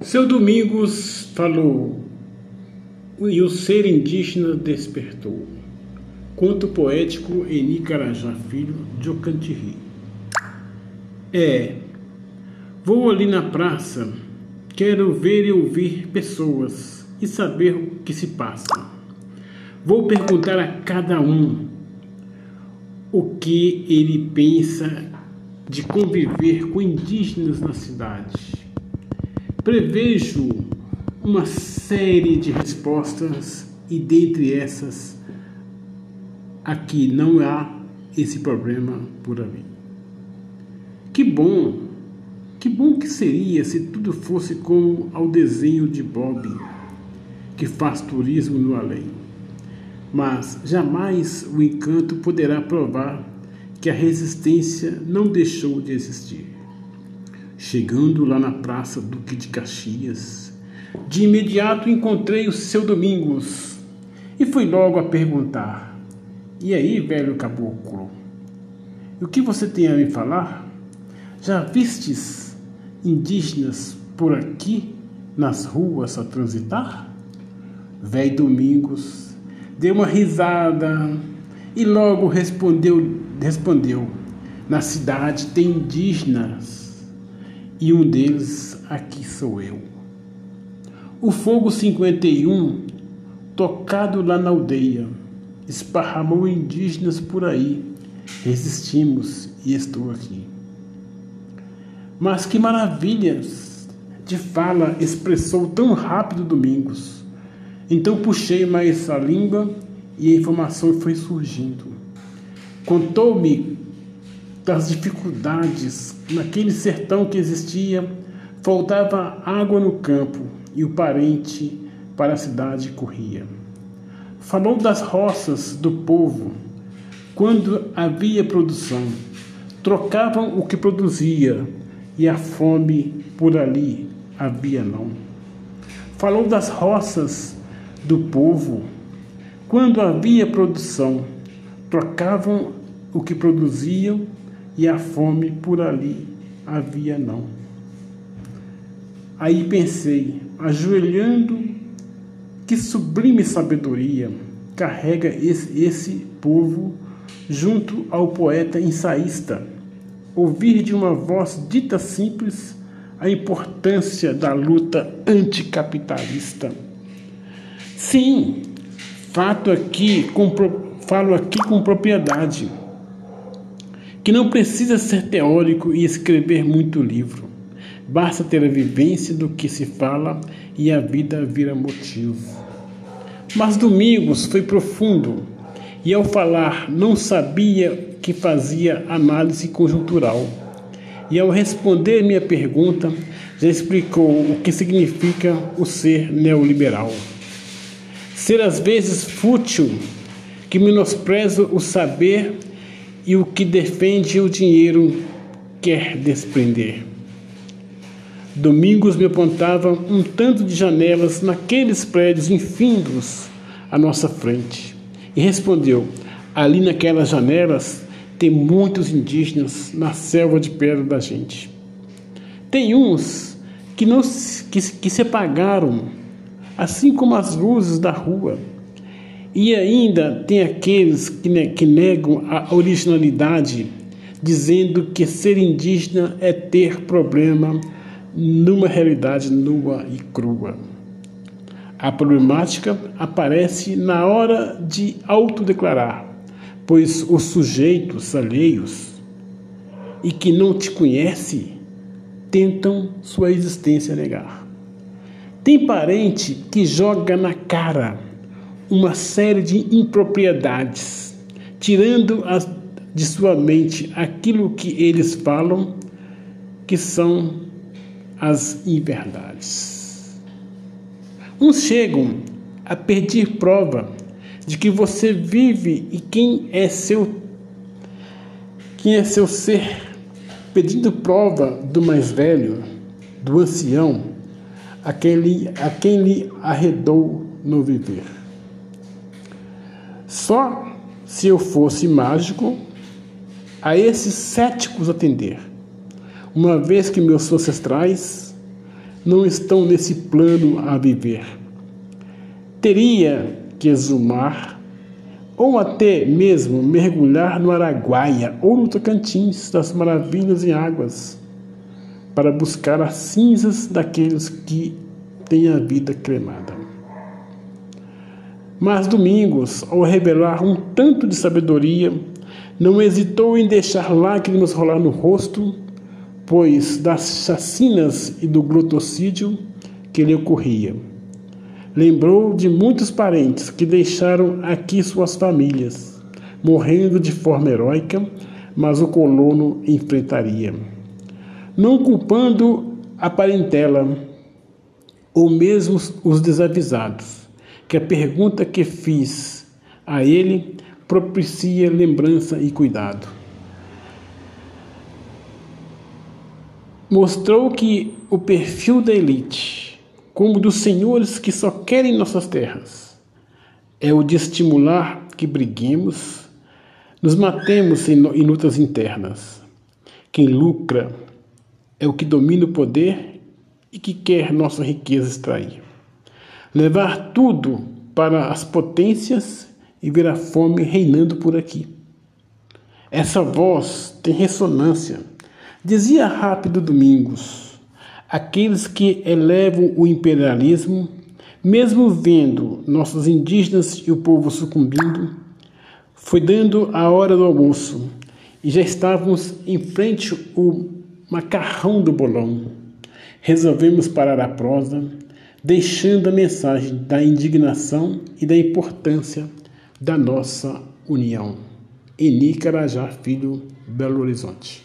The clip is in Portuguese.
Seu Domingos falou e o ser indígena despertou. Conto poético Eni Carajá Filho de Ocantiri. É, vou ali na praça, quero ver e ouvir pessoas e saber o que se passa. Vou perguntar a cada um o que ele pensa de conviver com indígenas na cidade. Prevejo uma série de respostas e dentre essas aqui não há esse problema por ali. Que bom, que bom que seria se tudo fosse como ao desenho de Bob, que faz turismo no além. Mas jamais o encanto poderá provar que a resistência não deixou de existir. Chegando lá na Praça Duque de Caxias, de imediato encontrei o seu Domingos e fui logo a perguntar: E aí, velho caboclo, o que você tem a me falar? Já vistes indígenas por aqui nas ruas a transitar? Velho Domingos deu uma risada e logo respondeu, respondeu: Na cidade tem indígenas e um deles aqui sou eu. O fogo 51, tocado lá na aldeia, esparramou indígenas por aí. Resistimos e estou aqui. Mas que maravilhas de fala expressou tão rápido Domingos. Então puxei mais a língua e a informação foi surgindo. Contou-me das dificuldades naquele sertão que existia, faltava água no campo e o parente para a cidade corria. Falou das roças do povo, quando havia produção, trocavam o que produzia e a fome por ali havia não. Falou das roças do povo, quando havia produção, trocavam o que produziam e a fome por ali havia não. Aí pensei, ajoelhando, que sublime sabedoria carrega esse, esse povo junto ao poeta ensaísta. Ouvir de uma voz dita simples a importância da luta anticapitalista. Sim, fato aqui, com, falo aqui com propriedade que não precisa ser teórico e escrever muito livro. Basta ter a vivência do que se fala e a vida vira motivo. Mas Domingos foi profundo e, ao falar, não sabia que fazia análise conjuntural. E, ao responder minha pergunta, já explicou o que significa o ser neoliberal. Ser às vezes fútil, que menospreza o saber e o que defende o dinheiro quer desprender. Domingos me apontava um tanto de janelas naqueles prédios infindos à nossa frente e respondeu: Ali naquelas janelas tem muitos indígenas na selva de pedra da gente. Tem uns que, não, que, que se apagaram, assim como as luzes da rua e ainda tem aqueles que, que negam a originalidade, dizendo que ser indígena é ter problema numa realidade nua e crua. A problemática aparece na hora de autodeclarar, pois os sujeitos alheios e que não te conhece tentam sua existência negar. Tem parente que joga na cara uma série de impropriedades, tirando as, de sua mente aquilo que eles falam, que são as inverdades. Uns chegam a pedir prova de que você vive e quem é seu quem é seu ser, pedindo prova do mais velho, do ancião, a quem lhe, a quem lhe arredou no viver. Só se eu fosse mágico a esses céticos atender, uma vez que meus ancestrais não estão nesse plano a viver. Teria que exumar ou até mesmo mergulhar no Araguaia ou no Tocantins das maravilhas e águas para buscar as cinzas daqueles que têm a vida cremada. Mas Domingos, ao revelar um tanto de sabedoria, não hesitou em deixar lágrimas rolar no rosto, pois das chacinas e do glutocídio que lhe ocorria. Lembrou de muitos parentes que deixaram aqui suas famílias, morrendo de forma heróica, mas o colono enfrentaria. Não culpando a parentela, ou mesmo os desavisados, que a pergunta que fiz a ele propicia lembrança e cuidado. Mostrou que o perfil da elite, como dos senhores que só querem nossas terras, é o de estimular que briguemos, nos matemos em lutas internas. Quem lucra é o que domina o poder e que quer nossa riqueza extrair. Levar tudo para as potências e ver a fome reinando por aqui. Essa voz tem ressonância. Dizia rápido Domingos: aqueles que elevam o imperialismo, mesmo vendo nossos indígenas e o povo sucumbindo, foi dando a hora do almoço e já estávamos em frente ao macarrão do bolão. Resolvemos parar a prosa, deixando a mensagem da indignação e da importância da nossa união. Eni Carajá Filho, Belo Horizonte.